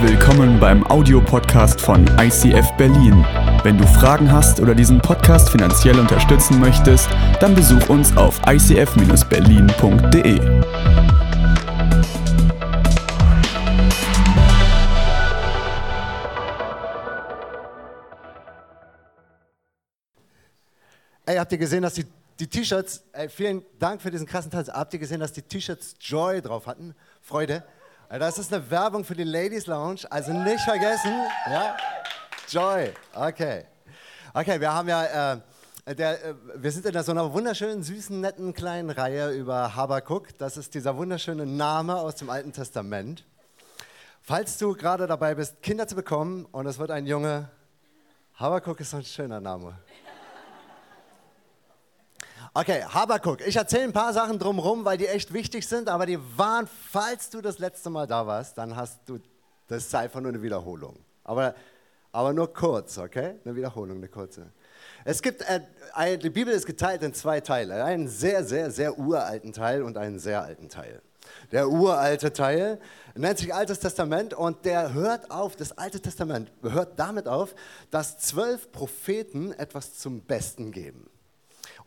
Willkommen beim Audiopodcast von ICF Berlin. Wenn du Fragen hast oder diesen Podcast finanziell unterstützen möchtest, dann besuch uns auf icf-berlin.de. Ey, habt ihr gesehen, dass die, die T-Shirts, vielen Dank für diesen krassen Tanz, habt ihr gesehen, dass die T-Shirts Joy drauf hatten? Freude. Das ist eine Werbung für die Ladies Lounge, also nicht vergessen. Ja? Joy, okay. Okay, wir haben ja, äh, der, äh, wir sind in so einer wunderschönen, süßen, netten kleinen Reihe über Habakuk. Das ist dieser wunderschöne Name aus dem Alten Testament. Falls du gerade dabei bist, Kinder zu bekommen und es wird ein Junge, Habakuk ist so ein schöner Name. Okay, Habakuk. Ich erzähle ein paar Sachen drumherum, weil die echt wichtig sind, aber die waren, falls du das letzte Mal da warst, dann hast du, das ist einfach nur eine Wiederholung. Aber, aber nur kurz, okay? Eine Wiederholung, eine kurze. Es gibt, äh, die Bibel ist geteilt in zwei Teile. Einen sehr, sehr, sehr uralten Teil und einen sehr alten Teil. Der uralte Teil nennt sich Altes Testament und der hört auf, das Alte Testament hört damit auf, dass zwölf Propheten etwas zum Besten geben.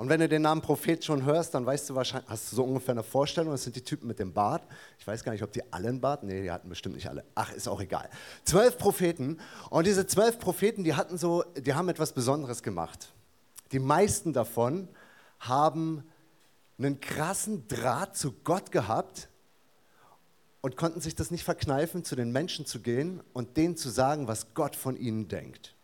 Und wenn du den Namen Prophet schon hörst, dann weißt du wahrscheinlich, hast du so ungefähr eine Vorstellung, das sind die Typen mit dem Bart. Ich weiß gar nicht, ob die alle einen Bart, nee, die hatten bestimmt nicht alle. Ach, ist auch egal. Zwölf Propheten und diese zwölf Propheten, die hatten so, die haben etwas Besonderes gemacht. Die meisten davon haben einen krassen Draht zu Gott gehabt und konnten sich das nicht verkneifen, zu den Menschen zu gehen und denen zu sagen, was Gott von ihnen denkt.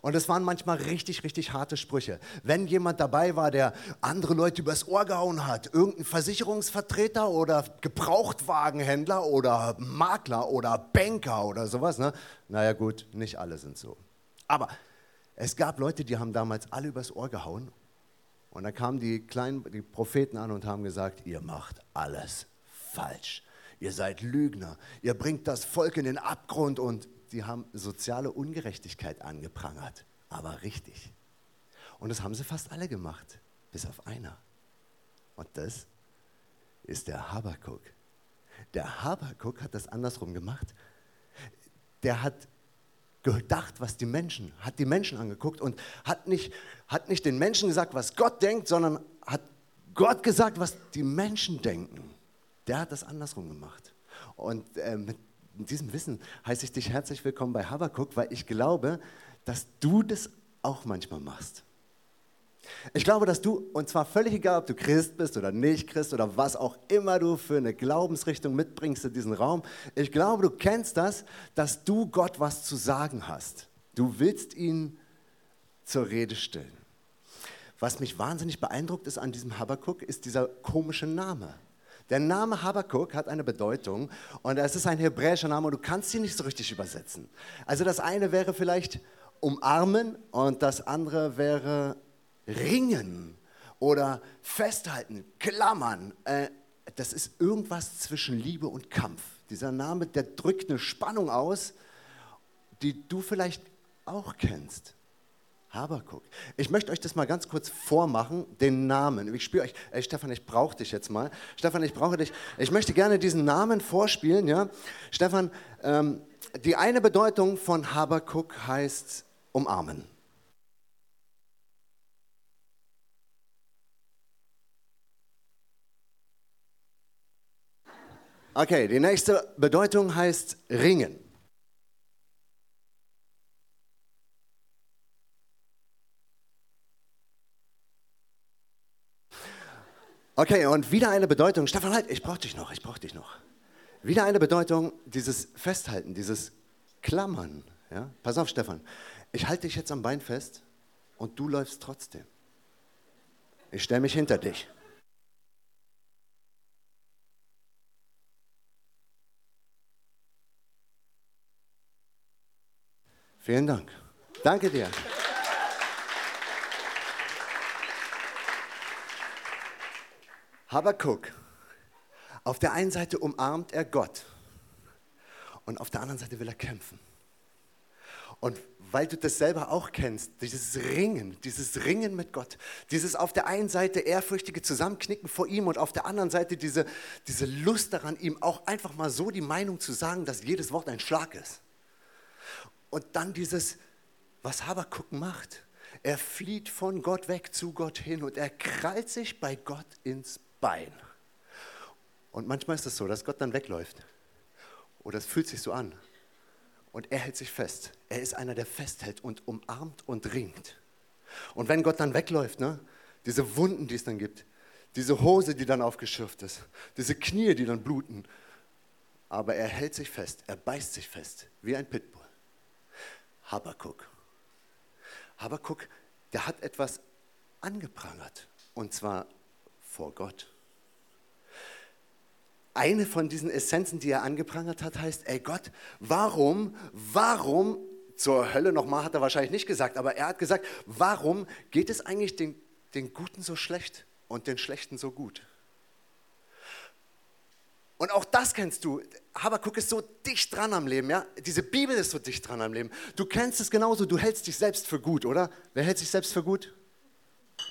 Und es waren manchmal richtig, richtig harte Sprüche. Wenn jemand dabei war, der andere Leute übers Ohr gehauen hat, irgendein Versicherungsvertreter oder Gebrauchtwagenhändler oder Makler oder Banker oder sowas, ne? naja gut, nicht alle sind so. Aber es gab Leute, die haben damals alle übers Ohr gehauen. Und dann kamen die kleinen die Propheten an und haben gesagt, ihr macht alles falsch. Ihr seid Lügner. Ihr bringt das Volk in den Abgrund und die haben soziale Ungerechtigkeit angeprangert. Aber richtig. Und das haben sie fast alle gemacht, bis auf einer. Und das ist der Habakuk. Der Habakuk hat das andersrum gemacht. Der hat gedacht, was die Menschen, hat die Menschen angeguckt und hat nicht, hat nicht den Menschen gesagt, was Gott denkt, sondern hat Gott gesagt, was die Menschen denken. Der hat das andersrum gemacht. Und äh, mit diesem Wissen heiße ich dich herzlich willkommen bei Habakuk, weil ich glaube, dass du das auch manchmal machst. Ich glaube, dass du, und zwar völlig egal, ob du Christ bist oder nicht Christ oder was auch immer du für eine Glaubensrichtung mitbringst in diesen Raum, ich glaube, du kennst das, dass du Gott was zu sagen hast. Du willst ihn zur Rede stellen. Was mich wahnsinnig beeindruckt ist an diesem Habakuk, ist dieser komische Name. Der Name Habakuk hat eine Bedeutung und es ist ein hebräischer Name und du kannst ihn nicht so richtig übersetzen. Also das eine wäre vielleicht umarmen und das andere wäre ringen oder festhalten, klammern. Äh, das ist irgendwas zwischen Liebe und Kampf. Dieser Name, der drückt eine Spannung aus, die du vielleicht auch kennst. Habakuk. Ich möchte euch das mal ganz kurz vormachen, den Namen. Ich spüre euch, ey Stefan, ich brauche dich jetzt mal. Stefan, ich brauche dich. Ich möchte gerne diesen Namen vorspielen. Ja? Stefan, ähm, die eine Bedeutung von Habakuk heißt umarmen. Okay, die nächste Bedeutung heißt ringen. Okay, und wieder eine Bedeutung. Stefan, halt, ich brauche dich noch, ich brauche dich noch. Wieder eine Bedeutung, dieses Festhalten, dieses Klammern. Ja? Pass auf, Stefan. Ich halte dich jetzt am Bein fest und du läufst trotzdem. Ich stelle mich hinter dich. Vielen Dank. Danke dir. Habakuk. Auf der einen Seite umarmt er Gott und auf der anderen Seite will er kämpfen. Und weil du das selber auch kennst, dieses Ringen, dieses Ringen mit Gott, dieses auf der einen Seite ehrfürchtige Zusammenknicken vor ihm und auf der anderen Seite diese, diese Lust daran, ihm auch einfach mal so die Meinung zu sagen, dass jedes Wort ein Schlag ist. Und dann dieses, was Habakuk macht. Er flieht von Gott weg zu Gott hin und er krallt sich bei Gott ins Bein. Und manchmal ist es so, dass Gott dann wegläuft. Oder es fühlt sich so an. Und er hält sich fest. Er ist einer, der festhält und umarmt und ringt. Und wenn Gott dann wegläuft, ne, diese Wunden, die es dann gibt, diese Hose, die dann aufgeschürft ist, diese Knie, die dann bluten, aber er hält sich fest, er beißt sich fest, wie ein Pitbull. Habakuk. Habakuk, der hat etwas angeprangert, und zwar vor Gott eine von diesen Essenzen, die er angeprangert hat, heißt, ey Gott, warum, warum, zur Hölle nochmal hat er wahrscheinlich nicht gesagt, aber er hat gesagt, warum geht es eigentlich den, den Guten so schlecht und den Schlechten so gut? Und auch das kennst du. Habakuk ist so dicht dran am Leben, ja? Diese Bibel ist so dicht dran am Leben. Du kennst es genauso, du hältst dich selbst für gut, oder? Wer hält sich selbst für gut?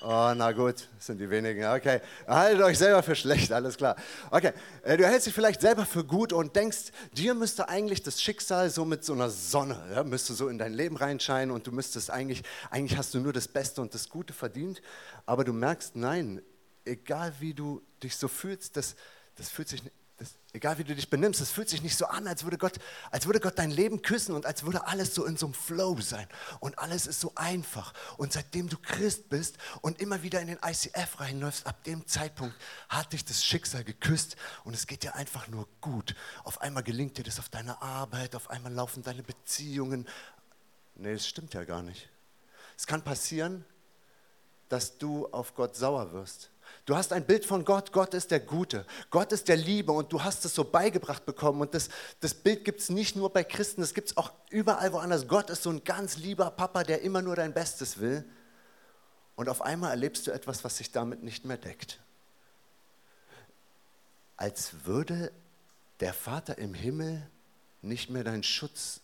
Oh, na gut, das sind die wenigen. Okay, haltet euch selber für schlecht, alles klar. Okay, äh, du hältst dich vielleicht selber für gut und denkst, dir müsste eigentlich das Schicksal so mit so einer Sonne, ja, müsste so in dein Leben reinscheinen und du müsstest eigentlich, eigentlich hast du nur das Beste und das Gute verdient. Aber du merkst, nein, egal wie du dich so fühlst, das, das fühlt sich das, egal wie du dich benimmst, es fühlt sich nicht so an, als würde, Gott, als würde Gott dein Leben küssen und als würde alles so in so einem Flow sein. Und alles ist so einfach. Und seitdem du Christ bist und immer wieder in den ICF reinläufst, ab dem Zeitpunkt hat dich das Schicksal geküsst und es geht dir einfach nur gut. Auf einmal gelingt dir das auf deiner Arbeit, auf einmal laufen deine Beziehungen. Nee, das stimmt ja gar nicht. Es kann passieren, dass du auf Gott sauer wirst Du hast ein Bild von Gott, Gott ist der Gute, Gott ist der Liebe und du hast es so beigebracht bekommen. Und das, das Bild gibt es nicht nur bei Christen, das gibt es auch überall woanders. Gott ist so ein ganz lieber Papa, der immer nur dein Bestes will. Und auf einmal erlebst du etwas, was sich damit nicht mehr deckt. Als würde der Vater im Himmel nicht mehr dein Schutz,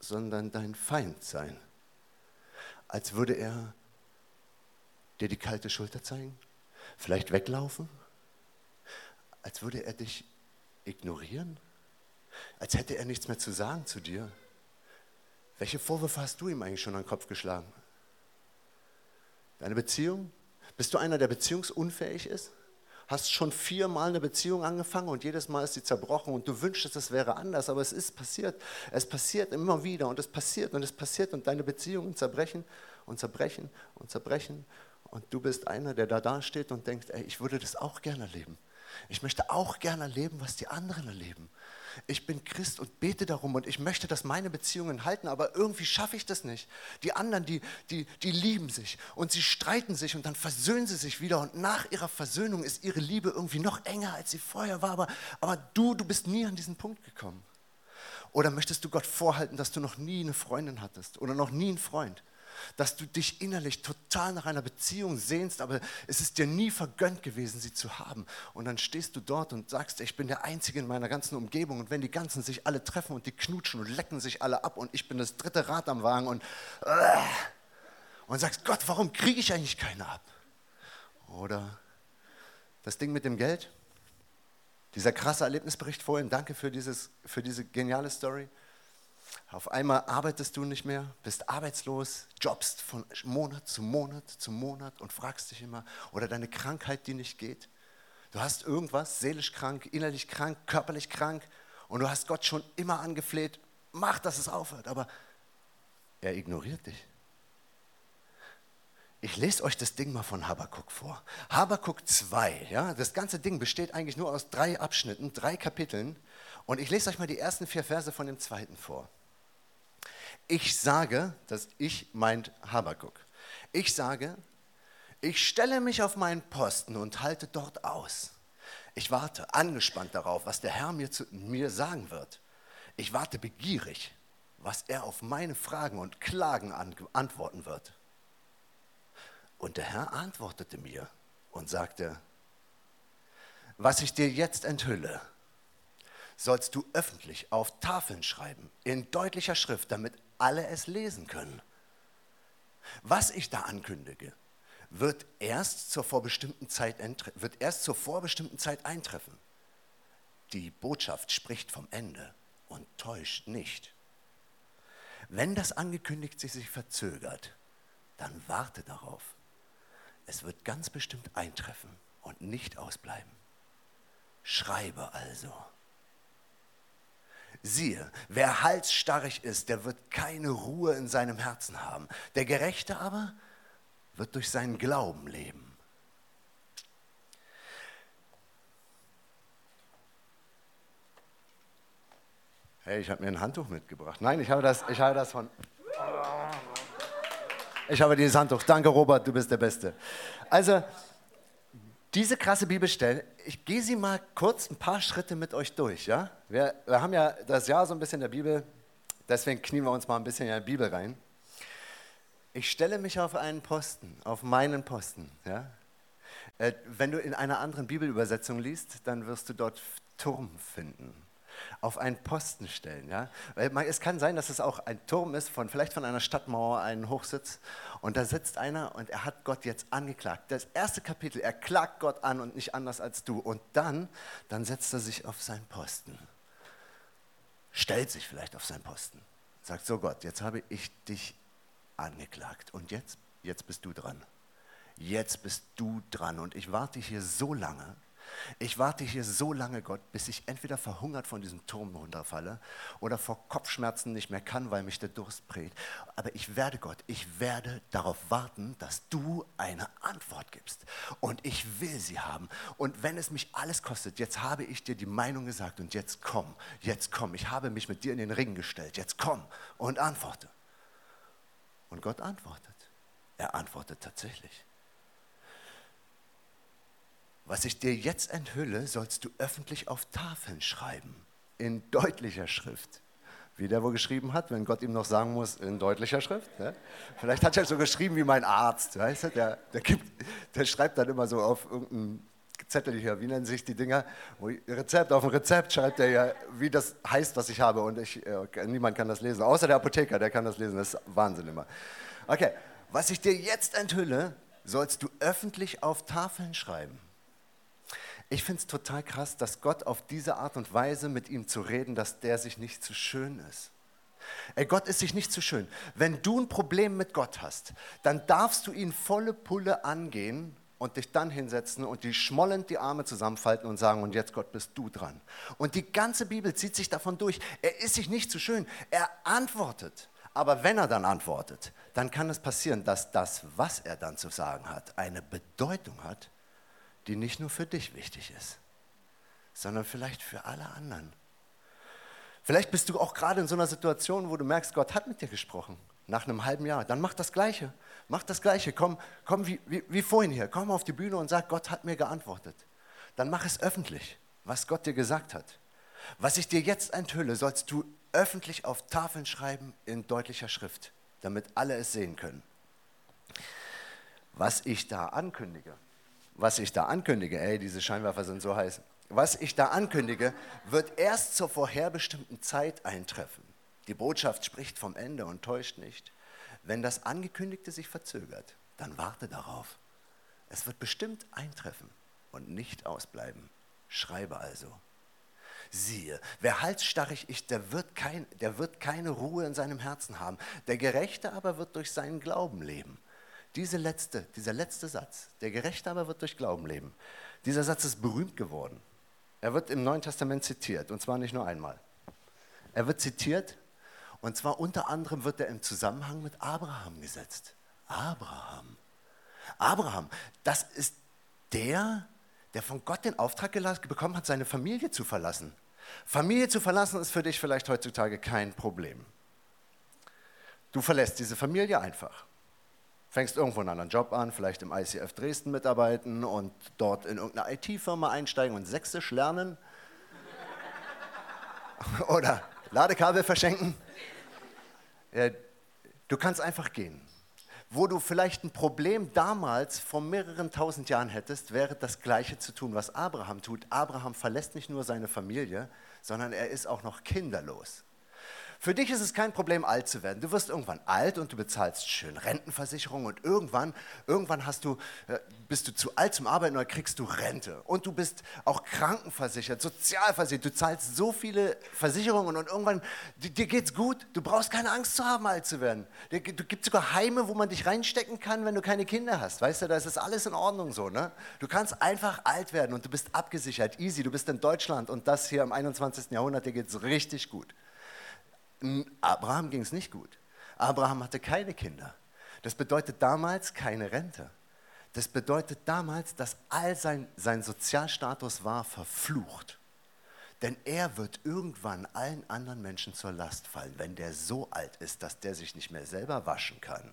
sondern dein Feind sein. Als würde er dir die kalte Schulter zeigen Vielleicht weglaufen? Als würde er dich ignorieren? Als hätte er nichts mehr zu sagen zu dir? Welche Vorwürfe hast du ihm eigentlich schon an den Kopf geschlagen? Deine Beziehung? Bist du einer, der beziehungsunfähig ist? Hast schon viermal eine Beziehung angefangen und jedes Mal ist sie zerbrochen und du wünschst, es wäre anders, aber es ist passiert. Es passiert immer wieder und es passiert und es passiert und deine Beziehungen zerbrechen und zerbrechen und zerbrechen und du bist einer, der da dasteht und denkt, ey, ich würde das auch gerne erleben. Ich möchte auch gerne erleben, was die anderen erleben. Ich bin Christ und bete darum und ich möchte, dass meine Beziehungen halten, aber irgendwie schaffe ich das nicht. Die anderen, die, die, die lieben sich und sie streiten sich und dann versöhnen sie sich wieder und nach ihrer Versöhnung ist ihre Liebe irgendwie noch enger, als sie vorher war, aber, aber du, du bist nie an diesen Punkt gekommen. Oder möchtest du Gott vorhalten, dass du noch nie eine Freundin hattest oder noch nie einen Freund? Dass du dich innerlich total nach einer Beziehung sehnst, aber es ist dir nie vergönnt gewesen, sie zu haben. Und dann stehst du dort und sagst, ich bin der Einzige in meiner ganzen Umgebung. Und wenn die ganzen sich alle treffen und die knutschen und lecken sich alle ab und ich bin das dritte Rad am Wagen und, äh, und sagst, Gott, warum kriege ich eigentlich keine ab? Oder das Ding mit dem Geld? Dieser krasse Erlebnisbericht vorhin, danke für, dieses, für diese geniale Story. Auf einmal arbeitest du nicht mehr, bist arbeitslos, jobst von Monat zu Monat zu Monat und fragst dich immer, oder deine Krankheit, die nicht geht. Du hast irgendwas, seelisch krank, innerlich krank, körperlich krank und du hast Gott schon immer angefleht, mach, dass es aufhört, aber er ignoriert dich. Ich lese euch das Ding mal von Habakuk vor. Habakuk 2, ja, das ganze Ding besteht eigentlich nur aus drei Abschnitten, drei Kapiteln. Und ich lese euch mal die ersten vier Verse von dem zweiten vor. Ich sage, dass ich meint Habakuk. Ich sage, ich stelle mich auf meinen Posten und halte dort aus. Ich warte angespannt darauf, was der Herr mir, zu, mir sagen wird. Ich warte begierig, was er auf meine Fragen und Klagen an, antworten wird. Und der Herr antwortete mir und sagte, was ich dir jetzt enthülle, sollst du öffentlich auf Tafeln schreiben, in deutlicher Schrift, damit alle es lesen können. Was ich da ankündige, wird erst zur vorbestimmten Zeit, wird erst zur vorbestimmten Zeit eintreffen. Die Botschaft spricht vom Ende und täuscht nicht. Wenn das Angekündigte sich verzögert, dann warte darauf. Es wird ganz bestimmt eintreffen und nicht ausbleiben. Schreibe also. Siehe, wer halsstarrig ist, der wird keine Ruhe in seinem Herzen haben. Der Gerechte aber wird durch seinen Glauben leben. Hey, ich habe mir ein Handtuch mitgebracht. Nein, ich habe das, ich habe das von. Ich habe dieses Handtuch. Danke, Robert, du bist der Beste. Also, diese krasse Bibelstelle, ich gehe sie mal kurz ein paar Schritte mit euch durch. Ja? Wir, wir haben ja das Jahr so ein bisschen in der Bibel, deswegen knien wir uns mal ein bisschen in die Bibel rein. Ich stelle mich auf einen Posten, auf meinen Posten. Ja? Äh, wenn du in einer anderen Bibelübersetzung liest, dann wirst du dort Turm finden auf einen Posten stellen. Ja? Weil es kann sein, dass es auch ein Turm ist, von, vielleicht von einer Stadtmauer, ein Hochsitz. Und da sitzt einer und er hat Gott jetzt angeklagt. Das erste Kapitel, er klagt Gott an und nicht anders als du. Und dann, dann setzt er sich auf seinen Posten. Stellt sich vielleicht auf seinen Posten. Sagt so Gott, jetzt habe ich dich angeklagt. Und jetzt, jetzt bist du dran. Jetzt bist du dran. Und ich warte hier so lange, ich warte hier so lange, Gott, bis ich entweder verhungert von diesem Turm runterfalle oder vor Kopfschmerzen nicht mehr kann, weil mich der Durst prägt. Aber ich werde, Gott, ich werde darauf warten, dass du eine Antwort gibst. Und ich will sie haben. Und wenn es mich alles kostet, jetzt habe ich dir die Meinung gesagt und jetzt komm, jetzt komm. Ich habe mich mit dir in den Ring gestellt. Jetzt komm und antworte. Und Gott antwortet. Er antwortet tatsächlich. Was ich dir jetzt enthülle, sollst du öffentlich auf Tafeln schreiben, in deutlicher Schrift. Wie der wohl geschrieben hat, wenn Gott ihm noch sagen muss, in deutlicher Schrift. Ja? Vielleicht hat er so geschrieben wie mein Arzt, weißt du? Der, der, gibt, der schreibt dann immer so auf irgendein Zettel hier, wie nennen sich die Dinger? Rezept, auf dem Rezept schreibt er ja, wie das heißt, was ich habe. Und ich, äh, niemand kann das lesen, außer der Apotheker, der kann das lesen. Das ist Wahnsinn immer. Okay, was ich dir jetzt enthülle, sollst du öffentlich auf Tafeln schreiben. Ich finde es total krass, dass Gott auf diese Art und Weise mit ihm zu reden, dass der sich nicht zu schön ist. Ey, Gott ist sich nicht zu schön. Wenn du ein Problem mit Gott hast, dann darfst du ihn volle Pulle angehen und dich dann hinsetzen und die schmollend die Arme zusammenfalten und sagen, und jetzt Gott bist du dran. Und die ganze Bibel zieht sich davon durch. Er ist sich nicht zu schön. Er antwortet. Aber wenn er dann antwortet, dann kann es passieren, dass das, was er dann zu sagen hat, eine Bedeutung hat, die nicht nur für dich wichtig ist, sondern vielleicht für alle anderen. Vielleicht bist du auch gerade in so einer Situation, wo du merkst, Gott hat mit dir gesprochen, nach einem halben Jahr. Dann mach das Gleiche. Mach das Gleiche. Komm, komm wie, wie, wie vorhin hier. Komm auf die Bühne und sag, Gott hat mir geantwortet. Dann mach es öffentlich, was Gott dir gesagt hat. Was ich dir jetzt enthülle, sollst du öffentlich auf Tafeln schreiben in deutlicher Schrift, damit alle es sehen können. Was ich da ankündige, was ich da ankündige, ey, diese Scheinwerfer sind so heiß, was ich da ankündige, wird erst zur vorherbestimmten Zeit eintreffen. Die Botschaft spricht vom Ende und täuscht nicht. Wenn das Angekündigte sich verzögert, dann warte darauf. Es wird bestimmt eintreffen und nicht ausbleiben. Schreibe also. Siehe, wer halsstarrig ist, der wird, kein, der wird keine Ruhe in seinem Herzen haben. Der Gerechte aber wird durch seinen Glauben leben. Diese letzte, dieser letzte Satz, der Gerechte aber wird durch Glauben leben, dieser Satz ist berühmt geworden. Er wird im Neuen Testament zitiert, und zwar nicht nur einmal. Er wird zitiert, und zwar unter anderem wird er im Zusammenhang mit Abraham gesetzt. Abraham. Abraham, das ist der, der von Gott den Auftrag bekommen hat, seine Familie zu verlassen. Familie zu verlassen ist für dich vielleicht heutzutage kein Problem. Du verlässt diese Familie einfach fängst irgendwo einen anderen Job an, vielleicht im ICF Dresden mitarbeiten und dort in irgendeine IT-Firma einsteigen und Sächsisch lernen. Oder Ladekabel verschenken. Du kannst einfach gehen. Wo du vielleicht ein Problem damals vor mehreren tausend Jahren hättest, wäre das Gleiche zu tun, was Abraham tut. Abraham verlässt nicht nur seine Familie, sondern er ist auch noch kinderlos. Für dich ist es kein Problem, alt zu werden. Du wirst irgendwann alt und du bezahlst schön Rentenversicherung und irgendwann, irgendwann hast du, äh, bist du zu alt zum Arbeiten oder kriegst du Rente. Und du bist auch krankenversichert, sozialversichert. Du zahlst so viele Versicherungen und irgendwann, dir geht's gut. Du brauchst keine Angst zu haben, alt zu werden. Du gibt sogar Heime, wo man dich reinstecken kann, wenn du keine Kinder hast. Weißt du, da ist alles in Ordnung so. Ne? Du kannst einfach alt werden und du bist abgesichert, easy. Du bist in Deutschland und das hier im 21. Jahrhundert, dir geht's richtig gut. Abraham ging es nicht gut. Abraham hatte keine Kinder. Das bedeutet damals keine Rente. Das bedeutet damals, dass all sein, sein Sozialstatus war verflucht. Denn er wird irgendwann allen anderen Menschen zur Last fallen, wenn der so alt ist, dass der sich nicht mehr selber waschen kann.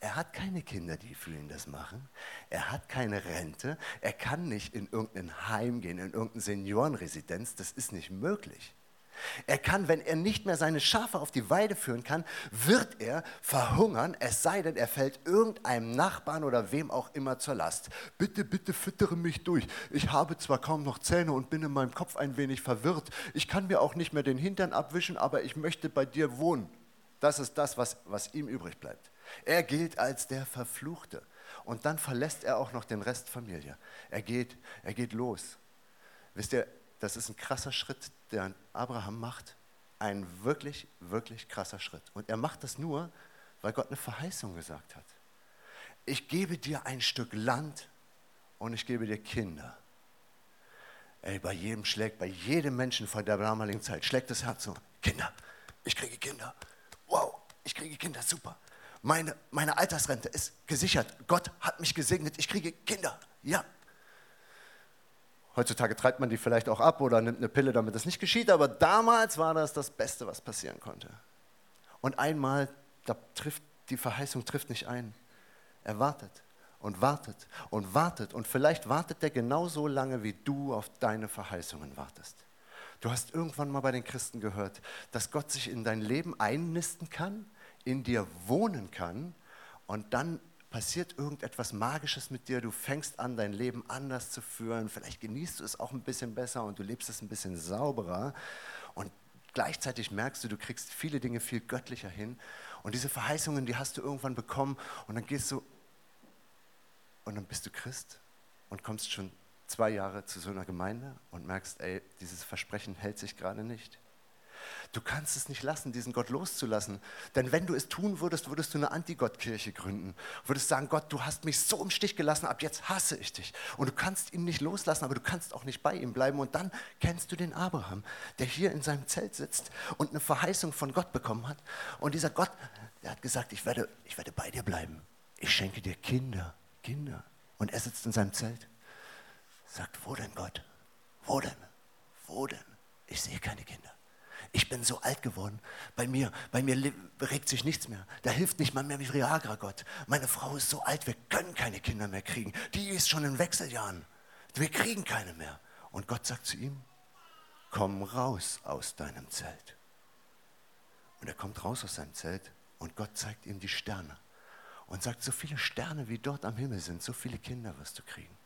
Er hat keine Kinder, die für ihn das machen. Er hat keine Rente. Er kann nicht in irgendein Heim gehen, in irgendeine Seniorenresidenz. Das ist nicht möglich. Er kann, wenn er nicht mehr seine Schafe auf die Weide führen kann, wird er verhungern, es sei denn, er fällt irgendeinem Nachbarn oder wem auch immer zur Last. Bitte, bitte füttere mich durch. Ich habe zwar kaum noch Zähne und bin in meinem Kopf ein wenig verwirrt. Ich kann mir auch nicht mehr den Hintern abwischen, aber ich möchte bei dir wohnen. Das ist das, was, was ihm übrig bleibt. Er gilt als der Verfluchte. Und dann verlässt er auch noch den Rest Familie. Er geht, er geht los. Wisst ihr, das ist ein krasser Schritt, den Abraham macht. Ein wirklich, wirklich krasser Schritt. Und er macht das nur, weil Gott eine Verheißung gesagt hat. Ich gebe dir ein Stück Land und ich gebe dir Kinder. Ey, bei jedem schlägt, bei jedem Menschen von der damaligen Zeit, schlägt das Herz so, Kinder, ich kriege Kinder. Wow, ich kriege Kinder, super. Meine, meine Altersrente ist gesichert. Gott hat mich gesegnet, ich kriege Kinder. Ja, Heutzutage treibt man die vielleicht auch ab oder nimmt eine Pille, damit das nicht geschieht, aber damals war das das Beste, was passieren konnte. Und einmal, da trifft, die Verheißung trifft nicht ein. Er wartet und wartet und wartet und vielleicht wartet er genauso lange, wie du auf deine Verheißungen wartest. Du hast irgendwann mal bei den Christen gehört, dass Gott sich in dein Leben einnisten kann, in dir wohnen kann und dann passiert irgendetwas Magisches mit dir, du fängst an, dein Leben anders zu führen, vielleicht genießt du es auch ein bisschen besser und du lebst es ein bisschen sauberer. Und gleichzeitig merkst du, du kriegst viele Dinge viel göttlicher hin. Und diese Verheißungen, die hast du irgendwann bekommen. Und dann gehst du und dann bist du Christ und kommst schon zwei Jahre zu so einer Gemeinde und merkst, ey, dieses Versprechen hält sich gerade nicht. Du kannst es nicht lassen, diesen Gott loszulassen. Denn wenn du es tun würdest, würdest du eine Antigott-Kirche gründen. Würdest sagen, Gott, du hast mich so im Stich gelassen, ab jetzt hasse ich dich. Und du kannst ihn nicht loslassen, aber du kannst auch nicht bei ihm bleiben. Und dann kennst du den Abraham, der hier in seinem Zelt sitzt und eine Verheißung von Gott bekommen hat. Und dieser Gott, der hat gesagt, ich werde, ich werde bei dir bleiben. Ich schenke dir Kinder, Kinder. Und er sitzt in seinem Zelt. Sagt, wo denn Gott? Wo denn? Wo denn? Ich sehe keine Kinder. Ich bin so alt geworden. Bei mir, bei mir regt sich nichts mehr. Da hilft nicht mal mehr wie Viagra, Gott. Meine Frau ist so alt, wir können keine Kinder mehr kriegen. Die ist schon in Wechseljahren. Wir kriegen keine mehr. Und Gott sagt zu ihm, komm raus aus deinem Zelt. Und er kommt raus aus seinem Zelt und Gott zeigt ihm die Sterne und sagt, so viele Sterne wie dort am Himmel sind, so viele Kinder wirst du kriegen.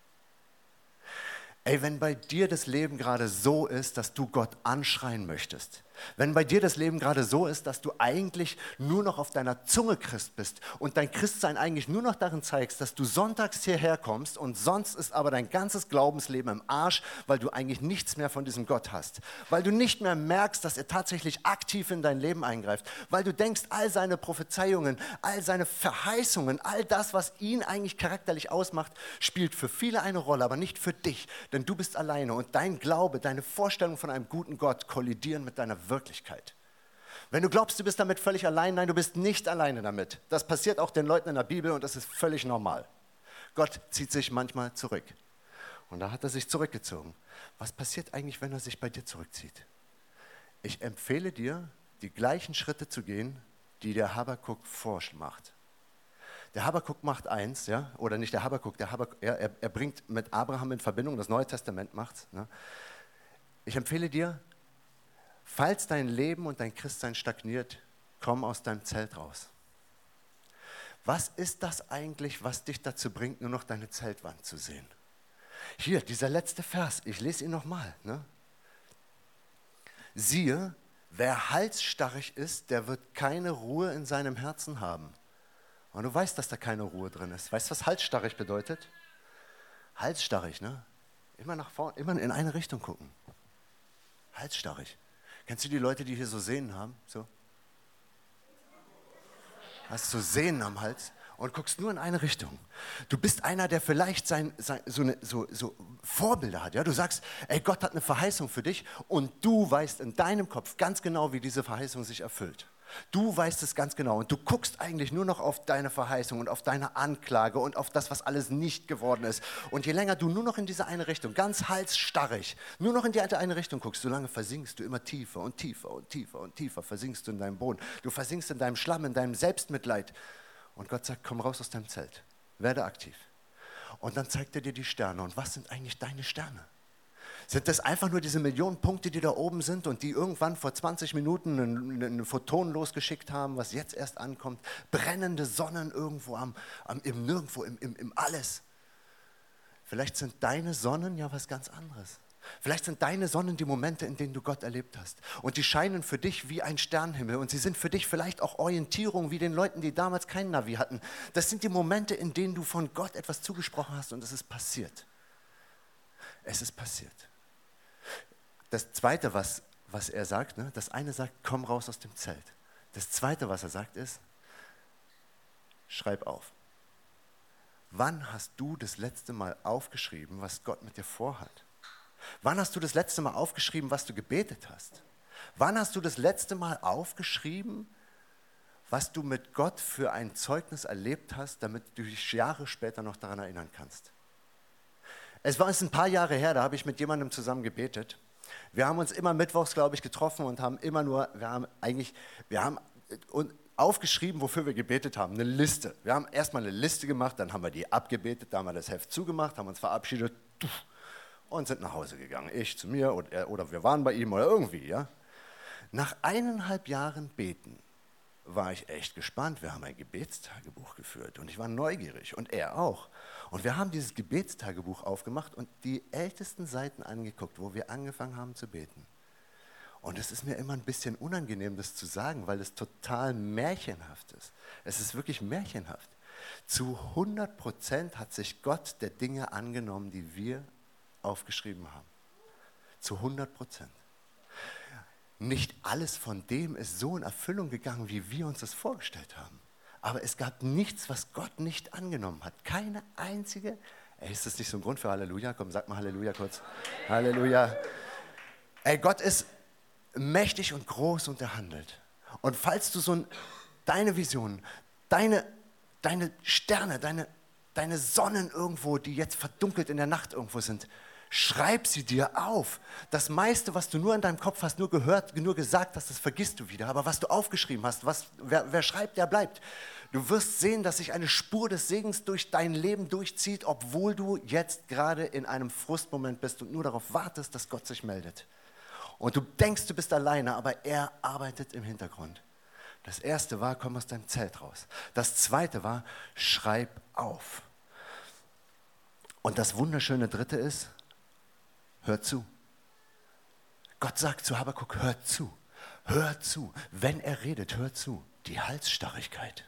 Ey, wenn bei dir das Leben gerade so ist, dass du Gott anschreien möchtest, wenn bei dir das Leben gerade so ist, dass du eigentlich nur noch auf deiner Zunge Christ bist und dein Christsein eigentlich nur noch darin zeigst, dass du sonntags hierher kommst und sonst ist aber dein ganzes Glaubensleben im Arsch, weil du eigentlich nichts mehr von diesem Gott hast, weil du nicht mehr merkst, dass er tatsächlich aktiv in dein Leben eingreift, weil du denkst, all seine Prophezeiungen, all seine Verheißungen, all das, was ihn eigentlich charakterlich ausmacht, spielt für viele eine Rolle, aber nicht für dich, denn du bist alleine und dein Glaube, deine Vorstellung von einem guten Gott kollidieren mit deiner Wirklichkeit. Wenn du glaubst, du bist damit völlig allein, nein, du bist nicht alleine damit. Das passiert auch den Leuten in der Bibel und das ist völlig normal. Gott zieht sich manchmal zurück. Und da hat er sich zurückgezogen. Was passiert eigentlich, wenn er sich bei dir zurückzieht? Ich empfehle dir, die gleichen Schritte zu gehen, die der Habakuk vormacht. Der Habakuk macht eins, ja, oder nicht der Habakuk, der Habakuk, er, er, bringt mit Abraham in Verbindung, das Neue Testament macht. Ne? Ich empfehle dir, Falls dein Leben und dein Christsein stagniert, komm aus deinem Zelt raus. Was ist das eigentlich, was dich dazu bringt, nur noch deine Zeltwand zu sehen? Hier, dieser letzte Vers, ich lese ihn nochmal. Ne? Siehe, Wer halsstarrig ist, der wird keine Ruhe in seinem Herzen haben. Und du weißt, dass da keine Ruhe drin ist. Weißt du, was halsstarrig bedeutet? Halsstarrig, ne? Immer nach vorne, immer in eine Richtung gucken. Halsstarrig. Kennst du die Leute, die hier so Sehnen haben? So? Hast du Sehnen am Hals? und guckst nur in eine Richtung. Du bist einer, der vielleicht sein, sein, so, eine, so, so, Vorbilder hat. Ja? Du sagst, ey, Gott hat eine Verheißung für dich und du weißt in deinem Kopf ganz genau, wie diese Verheißung sich erfüllt. Du weißt es ganz genau und du guckst eigentlich nur noch auf deine Verheißung und auf deine Anklage und auf das, was alles nicht geworden ist. Und je länger du nur noch in diese eine Richtung, ganz halsstarrig, nur noch in die eine Richtung guckst, solange versinkst du immer tiefer und tiefer und tiefer und tiefer, versinkst du in deinem Boden. Du versinkst in deinem Schlamm, in deinem Selbstmitleid. Und Gott sagt, komm raus aus deinem Zelt, werde aktiv. Und dann zeigt er dir die Sterne. Und was sind eigentlich deine Sterne? Sind das einfach nur diese Millionen Punkte, die da oben sind und die irgendwann vor 20 Minuten einen, Photon losgeschickt haben, was jetzt erst ankommt? Brennende Sonnen irgendwo am, am im Nirgendwo, im, im, im Alles. Vielleicht sind deine Sonnen ja was ganz anderes. Vielleicht sind deine Sonnen die Momente, in denen du Gott erlebt hast. Und die scheinen für dich wie ein Sternenhimmel. Und sie sind für dich vielleicht auch Orientierung wie den Leuten, die damals kein Navi hatten. Das sind die Momente, in denen du von Gott etwas zugesprochen hast und es ist passiert. Es ist passiert. Das Zweite, was, was er sagt, ne, das eine sagt, komm raus aus dem Zelt. Das Zweite, was er sagt, ist, schreib auf. Wann hast du das letzte Mal aufgeschrieben, was Gott mit dir vorhat? Wann hast du das letzte Mal aufgeschrieben, was du gebetet hast? Wann hast du das letzte Mal aufgeschrieben, was du mit Gott für ein Zeugnis erlebt hast, damit du dich Jahre später noch daran erinnern kannst? Es war es ein paar Jahre her, da habe ich mit jemandem zusammen gebetet. Wir haben uns immer mittwochs, glaube ich, getroffen und haben immer nur, wir haben eigentlich, wir haben aufgeschrieben, wofür wir gebetet haben, eine Liste. Wir haben erstmal eine Liste gemacht, dann haben wir die abgebetet, dann haben wir das Heft zugemacht, haben uns verabschiedet und sind nach Hause gegangen. Ich zu mir oder, oder wir waren bei ihm oder irgendwie. Ja? Nach eineinhalb Jahren Beten war ich echt gespannt. Wir haben ein Gebetstagebuch geführt und ich war neugierig und er auch. Und wir haben dieses Gebetstagebuch aufgemacht und die ältesten Seiten angeguckt, wo wir angefangen haben zu beten. Und es ist mir immer ein bisschen unangenehm, das zu sagen, weil es total märchenhaft ist. Es ist wirklich märchenhaft. Zu 100 Prozent hat sich Gott der Dinge angenommen, die wir aufgeschrieben haben. Zu 100 Prozent. Nicht alles von dem ist so in Erfüllung gegangen, wie wir uns das vorgestellt haben. Aber es gab nichts, was Gott nicht angenommen hat. Keine einzige. Ey, ist das nicht so ein Grund für Halleluja? Komm, sag mal Halleluja kurz. Halleluja. Ey, Gott ist mächtig und groß und er handelt. Und falls du so ein, deine Vision, deine, deine Sterne, deine, deine Sonnen irgendwo, die jetzt verdunkelt in der Nacht irgendwo sind, Schreib sie dir auf. Das meiste, was du nur in deinem Kopf hast, nur gehört, nur gesagt hast, das vergisst du wieder. Aber was du aufgeschrieben hast, was, wer, wer schreibt, der bleibt. Du wirst sehen, dass sich eine Spur des Segens durch dein Leben durchzieht, obwohl du jetzt gerade in einem Frustmoment bist und nur darauf wartest, dass Gott sich meldet. Und du denkst, du bist alleine, aber er arbeitet im Hintergrund. Das erste war, komm aus deinem Zelt raus. Das zweite war, schreib auf. Und das wunderschöne dritte ist, hör zu. Gott sagt zu Habakkuk, hör zu, hör zu. Wenn er redet, hör zu. Die Halsstarrigkeit.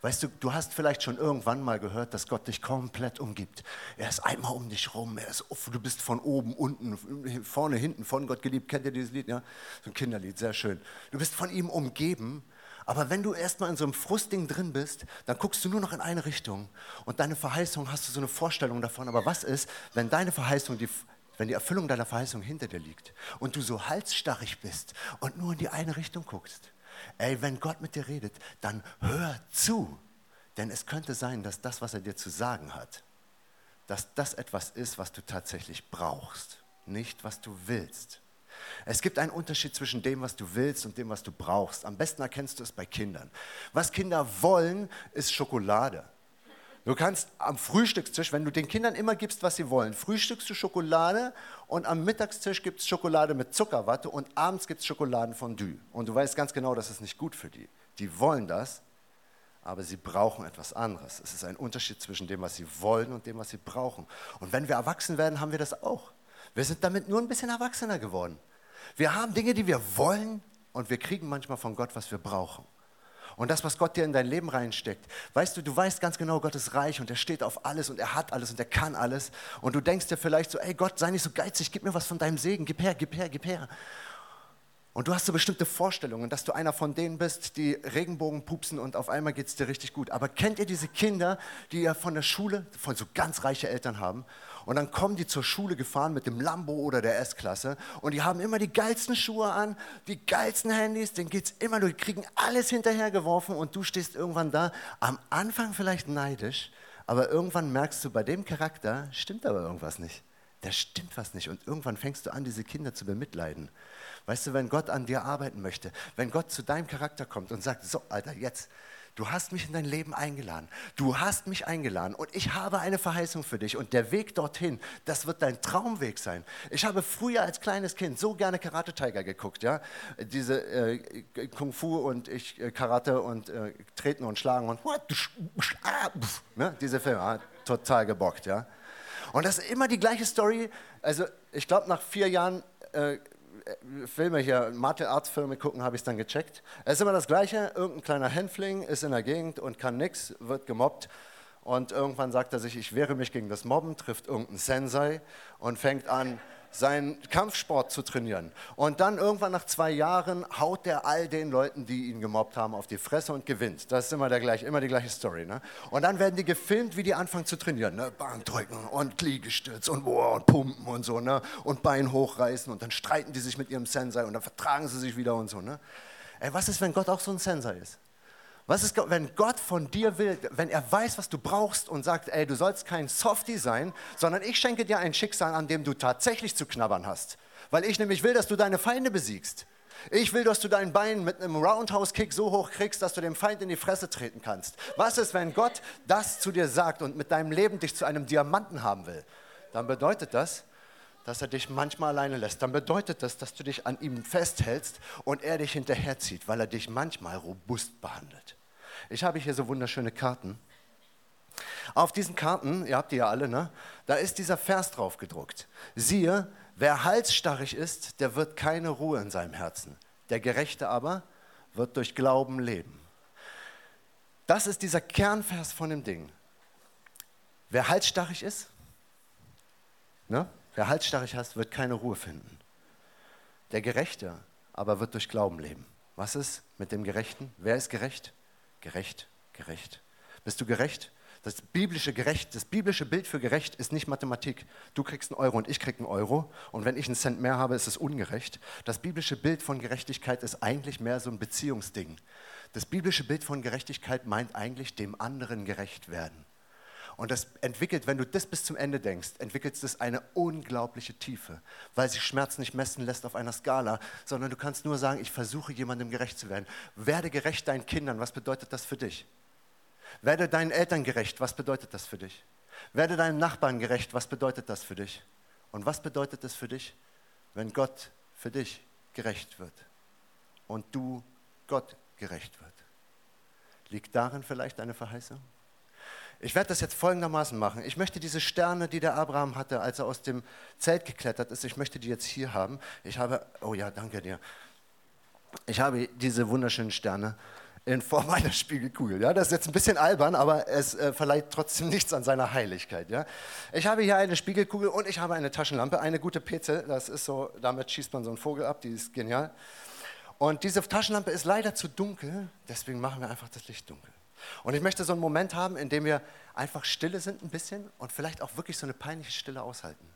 Weißt du, du hast vielleicht schon irgendwann mal gehört, dass Gott dich komplett umgibt. Er ist einmal um dich rum, er ist, du bist von oben, unten, vorne, hinten, von Gott geliebt. Kennt ihr dieses Lied? Ja, so ein Kinderlied, sehr schön. Du bist von ihm umgeben, aber wenn du erstmal in so einem Frustding drin bist, dann guckst du nur noch in eine Richtung und deine Verheißung hast du so eine Vorstellung davon. Aber was ist, wenn deine Verheißung die wenn die Erfüllung deiner Verheißung hinter dir liegt und du so halsstarrig bist und nur in die eine Richtung guckst, ey, wenn Gott mit dir redet, dann hör zu. Denn es könnte sein, dass das, was er dir zu sagen hat, dass das etwas ist, was du tatsächlich brauchst, nicht was du willst. Es gibt einen Unterschied zwischen dem, was du willst und dem, was du brauchst. Am besten erkennst du es bei Kindern. Was Kinder wollen, ist Schokolade. Du kannst am Frühstückstisch, wenn du den Kindern immer gibst, was sie wollen, frühstückst du Schokolade und am Mittagstisch gibt es Schokolade mit Zuckerwatte und abends gibt es Schokoladenfondue. Und du weißt ganz genau, das ist nicht gut für die. Die wollen das, aber sie brauchen etwas anderes. Es ist ein Unterschied zwischen dem, was sie wollen und dem, was sie brauchen. Und wenn wir erwachsen werden, haben wir das auch. Wir sind damit nur ein bisschen erwachsener geworden. Wir haben Dinge, die wir wollen und wir kriegen manchmal von Gott, was wir brauchen. Und das, was Gott dir in dein Leben reinsteckt, weißt du, du weißt ganz genau, Gott ist reich und er steht auf alles und er hat alles und er kann alles. Und du denkst dir vielleicht so, ey Gott, sei nicht so geizig, gib mir was von deinem Segen, gib her, gib her, gib her. Und du hast so bestimmte Vorstellungen, dass du einer von denen bist, die Regenbogen pupsen und auf einmal geht es dir richtig gut. Aber kennt ihr diese Kinder, die ja von der Schule, von so ganz reiche Eltern haben und dann kommen die zur Schule gefahren mit dem Lambo oder der S-Klasse und die haben immer die geilsten Schuhe an, die geilsten Handys, denen es immer nur, die kriegen alles hinterhergeworfen und du stehst irgendwann da, am Anfang vielleicht neidisch, aber irgendwann merkst du, bei dem Charakter stimmt aber irgendwas nicht. Da stimmt was nicht und irgendwann fängst du an, diese Kinder zu bemitleiden. Weißt du, wenn Gott an dir arbeiten möchte, wenn Gott zu deinem Charakter kommt und sagt, so Alter, jetzt, Du hast mich in dein Leben eingeladen. Du hast mich eingeladen und ich habe eine Verheißung für dich. Und der Weg dorthin, das wird dein Traumweg sein. Ich habe früher als kleines Kind so gerne Karate Tiger geguckt, ja. Diese äh, Kung Fu und ich äh, Karate und äh, Treten und Schlagen und ne? diese Filme, ja, total gebockt, ja. Und das ist immer die gleiche Story. Also ich glaube, nach vier Jahren äh, Filme hier, Martial Arts Filme gucken, habe ich es dann gecheckt. Es ist immer das Gleiche, irgendein kleiner Hänfling ist in der Gegend und kann nichts, wird gemobbt und irgendwann sagt er sich, ich wehre mich gegen das Mobben, trifft irgendeinen Sensei und fängt an, seinen Kampfsport zu trainieren. Und dann irgendwann nach zwei Jahren haut er all den Leuten, die ihn gemobbt haben, auf die Fresse und gewinnt. Das ist immer, der gleich, immer die gleiche Story. Ne? Und dann werden die gefilmt, wie die anfangen zu trainieren. Ne? Bahndrücken und Liegestütz und, boah, und Pumpen und so. Ne? Und Bein hochreißen und dann streiten die sich mit ihrem Sensei und dann vertragen sie sich wieder und so. Ne? Ey, was ist, wenn Gott auch so ein Sensei ist? Was ist, wenn Gott von dir will, wenn er weiß, was du brauchst und sagt, ey, du sollst kein Softie sein, sondern ich schenke dir ein Schicksal, an dem du tatsächlich zu knabbern hast. Weil ich nämlich will, dass du deine Feinde besiegst. Ich will, dass du dein Bein mit einem Roundhouse-Kick so hoch kriegst, dass du dem Feind in die Fresse treten kannst. Was ist, wenn Gott das zu dir sagt und mit deinem Leben dich zu einem Diamanten haben will? Dann bedeutet das, dass er dich manchmal alleine lässt. Dann bedeutet das, dass du dich an ihm festhältst und er dich hinterherzieht, weil er dich manchmal robust behandelt. Ich habe hier so wunderschöne Karten. Auf diesen Karten, ihr habt die ja alle, ne? da ist dieser Vers drauf gedruckt. Siehe, wer halsstarrig ist, der wird keine Ruhe in seinem Herzen. Der Gerechte aber wird durch Glauben leben. Das ist dieser Kernvers von dem Ding. Wer halsstarrig ist, ne? Wer halsstarrig ist, wird keine Ruhe finden. Der Gerechte aber wird durch Glauben leben. Was ist mit dem Gerechten? Wer ist gerecht? Gerecht, gerecht. Bist du gerecht? Das biblische gerecht, das biblische Bild für gerecht ist nicht Mathematik. Du kriegst einen Euro und ich krieg einen Euro und wenn ich einen Cent mehr habe, ist es ungerecht. Das biblische Bild von Gerechtigkeit ist eigentlich mehr so ein Beziehungsding. Das biblische Bild von Gerechtigkeit meint eigentlich dem anderen gerecht werden. Und das entwickelt, wenn du das bis zum Ende denkst, entwickelt es eine unglaubliche Tiefe, weil sich Schmerz nicht messen lässt auf einer Skala, sondern du kannst nur sagen, ich versuche jemandem gerecht zu werden. Werde gerecht deinen Kindern, was bedeutet das für dich? Werde deinen Eltern gerecht, was bedeutet das für dich? Werde deinen Nachbarn gerecht, was bedeutet das für dich? Und was bedeutet es für dich, wenn Gott für dich gerecht wird und du Gott gerecht wird? Liegt darin vielleicht eine Verheißung? Ich werde das jetzt folgendermaßen machen. Ich möchte diese Sterne, die der Abraham hatte, als er aus dem Zelt geklettert ist, ich möchte die jetzt hier haben. Ich habe, oh ja, danke dir. Ich habe diese wunderschönen Sterne in Form einer Spiegelkugel. Ja, das ist jetzt ein bisschen albern, aber es äh, verleiht trotzdem nichts an seiner Heiligkeit. Ja. Ich habe hier eine Spiegelkugel und ich habe eine Taschenlampe, eine gute Peze. Das ist so, damit schießt man so einen Vogel ab, die ist genial. Und diese Taschenlampe ist leider zu dunkel, deswegen machen wir einfach das Licht dunkel. Und ich möchte so einen Moment haben, in dem wir einfach stille sind ein bisschen und vielleicht auch wirklich so eine peinliche Stille aushalten.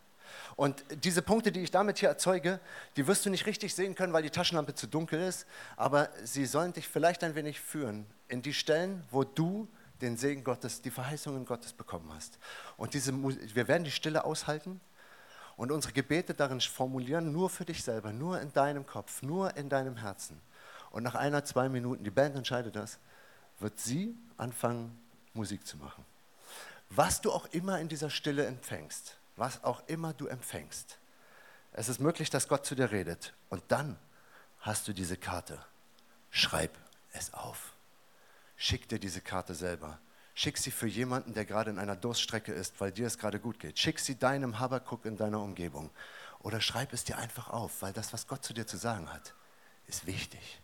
Und diese Punkte, die ich damit hier erzeuge, die wirst du nicht richtig sehen können, weil die Taschenlampe zu dunkel ist, aber sie sollen dich vielleicht ein wenig führen in die Stellen, wo du den Segen Gottes, die Verheißungen Gottes bekommen hast. Und diese, wir werden die Stille aushalten und unsere Gebete darin formulieren, nur für dich selber, nur in deinem Kopf, nur in deinem Herzen. Und nach einer, zwei Minuten, die Band entscheidet das, wird sie anfangen, Musik zu machen. Was du auch immer in dieser Stille empfängst, was auch immer du empfängst, es ist möglich, dass Gott zu dir redet. Und dann hast du diese Karte. Schreib es auf. Schick dir diese Karte selber. Schick sie für jemanden, der gerade in einer Durststrecke ist, weil dir es gerade gut geht. Schick sie deinem Habakuk in deiner Umgebung. Oder schreib es dir einfach auf, weil das, was Gott zu dir zu sagen hat, ist wichtig.